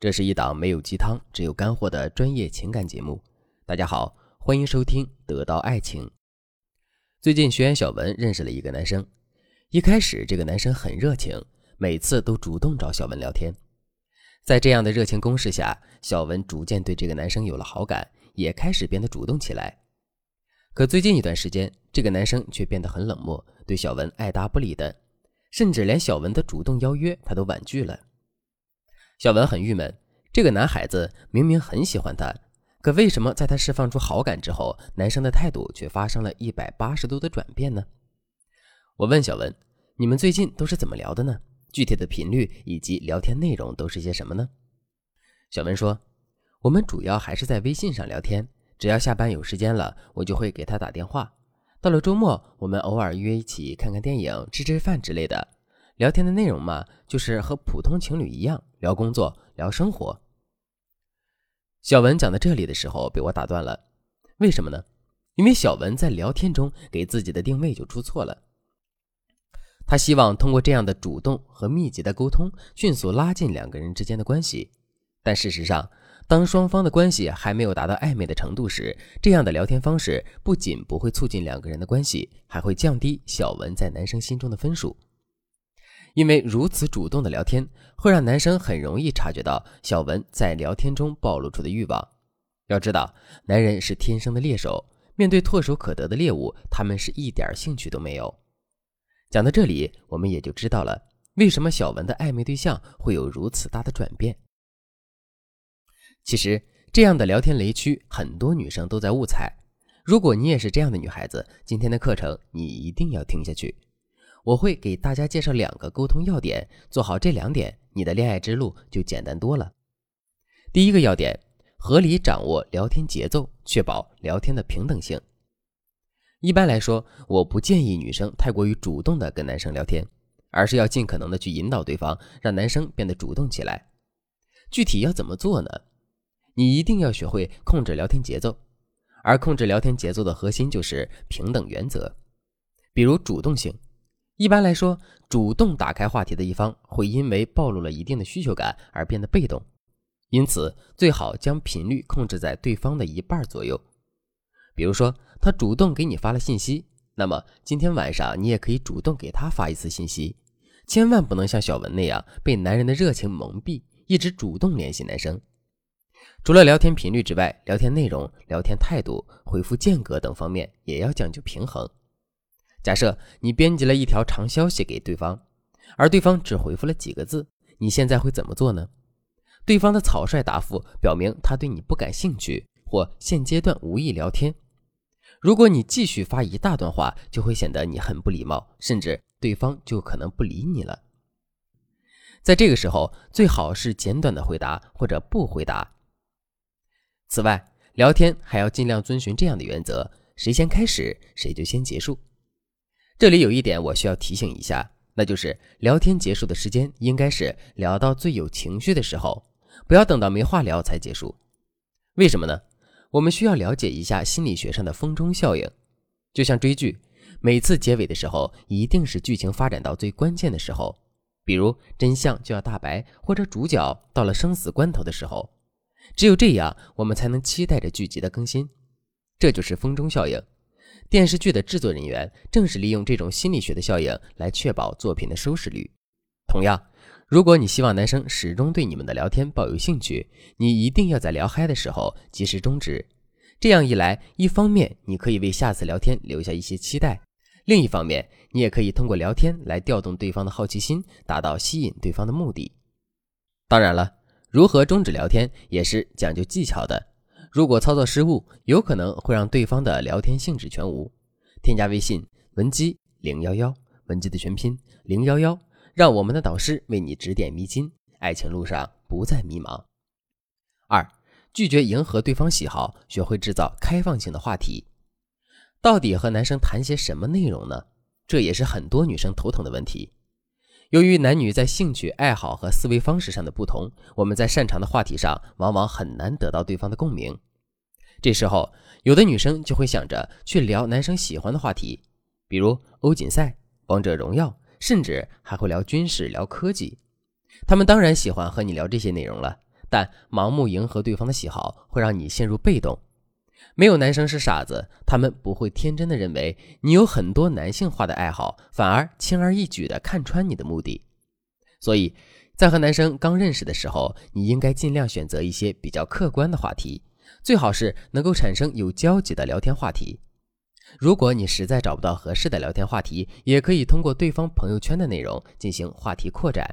这是一档没有鸡汤，只有干货的专业情感节目。大家好，欢迎收听《得到爱情》。最近学员小文认识了一个男生，一开始这个男生很热情，每次都主动找小文聊天。在这样的热情攻势下，小文逐渐对这个男生有了好感，也开始变得主动起来。可最近一段时间，这个男生却变得很冷漠，对小文爱答不理的，甚至连小文的主动邀约他都婉拒了。小文很郁闷，这个男孩子明明很喜欢她，可为什么在她释放出好感之后，男生的态度却发生了一百八十度的转变呢？我问小文：“你们最近都是怎么聊的呢？具体的频率以及聊天内容都是些什么呢？”小文说：“我们主要还是在微信上聊天，只要下班有时间了，我就会给他打电话。到了周末，我们偶尔约一起看看电影、吃吃饭之类的。”聊天的内容嘛，就是和普通情侣一样聊工作、聊生活。小文讲到这里的时候被我打断了，为什么呢？因为小文在聊天中给自己的定位就出错了。他希望通过这样的主动和密集的沟通，迅速拉近两个人之间的关系。但事实上，当双方的关系还没有达到暧昧的程度时，这样的聊天方式不仅不会促进两个人的关系，还会降低小文在男生心中的分数。因为如此主动的聊天，会让男生很容易察觉到小文在聊天中暴露出的欲望。要知道，男人是天生的猎手，面对唾手可得的猎物，他们是一点兴趣都没有。讲到这里，我们也就知道了为什么小文的暧昧对象会有如此大的转变。其实，这样的聊天雷区，很多女生都在误踩。如果你也是这样的女孩子，今天的课程你一定要听下去。我会给大家介绍两个沟通要点，做好这两点，你的恋爱之路就简单多了。第一个要点，合理掌握聊天节奏，确保聊天的平等性。一般来说，我不建议女生太过于主动的跟男生聊天，而是要尽可能的去引导对方，让男生变得主动起来。具体要怎么做呢？你一定要学会控制聊天节奏，而控制聊天节奏的核心就是平等原则，比如主动性。一般来说，主动打开话题的一方会因为暴露了一定的需求感而变得被动，因此最好将频率控制在对方的一半左右。比如说，他主动给你发了信息，那么今天晚上你也可以主动给他发一次信息，千万不能像小文那样被男人的热情蒙蔽，一直主动联系男生。除了聊天频率之外，聊天内容、聊天态度、回复间隔等方面也要讲究平衡。假设你编辑了一条长消息给对方，而对方只回复了几个字，你现在会怎么做呢？对方的草率答复表明他对你不感兴趣，或现阶段无意聊天。如果你继续发一大段话，就会显得你很不礼貌，甚至对方就可能不理你了。在这个时候，最好是简短的回答或者不回答。此外，聊天还要尽量遵循这样的原则：谁先开始，谁就先结束。这里有一点我需要提醒一下，那就是聊天结束的时间应该是聊到最有情绪的时候，不要等到没话聊才结束。为什么呢？我们需要了解一下心理学上的风中效应。就像追剧，每次结尾的时候一定是剧情发展到最关键的时候，比如真相就要大白，或者主角到了生死关头的时候，只有这样，我们才能期待着剧集的更新。这就是风中效应。电视剧的制作人员正是利用这种心理学的效应来确保作品的收视率。同样，如果你希望男生始终对你们的聊天抱有兴趣，你一定要在聊嗨的时候及时终止。这样一来，一方面你可以为下次聊天留下一些期待，另一方面你也可以通过聊天来调动对方的好奇心，达到吸引对方的目的。当然了，如何终止聊天也是讲究技巧的。如果操作失误，有可能会让对方的聊天兴致全无。添加微信文姬零幺幺，文姬的全拼零幺幺，让我们的导师为你指点迷津，爱情路上不再迷茫。二，拒绝迎合对方喜好，学会制造开放性的话题。到底和男生谈些什么内容呢？这也是很多女生头疼的问题。由于男女在兴趣爱好和思维方式上的不同，我们在擅长的话题上往往很难得到对方的共鸣。这时候，有的女生就会想着去聊男生喜欢的话题，比如欧锦赛、王者荣耀，甚至还会聊军事、聊科技。他们当然喜欢和你聊这些内容了，但盲目迎合对方的喜好会让你陷入被动。没有男生是傻子，他们不会天真的认为你有很多男性化的爱好，反而轻而易举的看穿你的目的。所以，在和男生刚认识的时候，你应该尽量选择一些比较客观的话题，最好是能够产生有交集的聊天话题。如果你实在找不到合适的聊天话题，也可以通过对方朋友圈的内容进行话题扩展。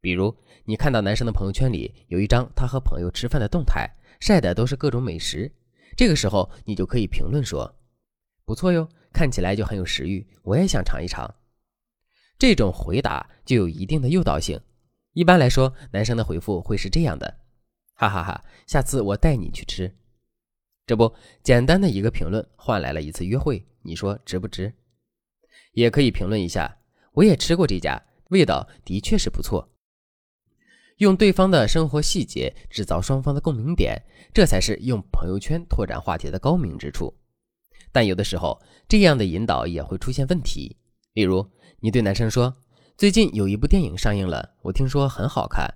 比如，你看到男生的朋友圈里有一张他和朋友吃饭的动态，晒的都是各种美食，这个时候你就可以评论说：“不错哟，看起来就很有食欲，我也想尝一尝。”这种回答就有一定的诱导性。一般来说，男生的回复会是这样的：“哈哈哈，下次我带你去吃。”这不，简单的一个评论换来了一次约会，你说值不值？也可以评论一下，我也吃过这家，味道的确是不错。用对方的生活细节制造双方的共鸣点，这才是用朋友圈拓展话题的高明之处。但有的时候，这样的引导也会出现问题。例如，你对男生说：“最近有一部电影上映了，我听说很好看。”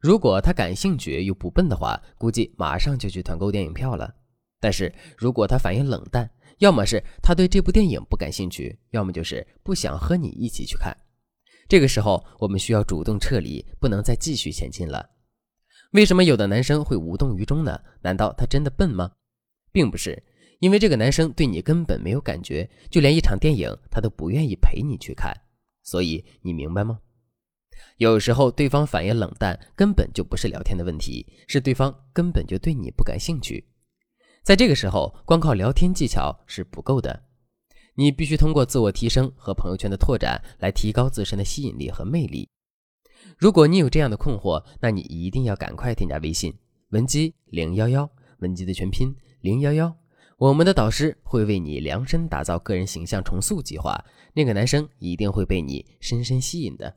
如果他感兴趣又不笨的话，估计马上就去团购电影票了。但是如果他反应冷淡，要么是他对这部电影不感兴趣，要么就是不想和你一起去看。这个时候，我们需要主动撤离，不能再继续前进了。为什么有的男生会无动于衷呢？难道他真的笨吗？并不是，因为这个男生对你根本没有感觉，就连一场电影他都不愿意陪你去看。所以你明白吗？有时候对方反应冷淡，根本就不是聊天的问题，是对方根本就对你不感兴趣。在这个时候，光靠聊天技巧是不够的，你必须通过自我提升和朋友圈的拓展来提高自身的吸引力和魅力。如果你有这样的困惑，那你一定要赶快添加微信文姬零幺幺，文姬的全拼零幺幺，我们的导师会为你量身打造个人形象重塑计划，那个男生一定会被你深深吸引的。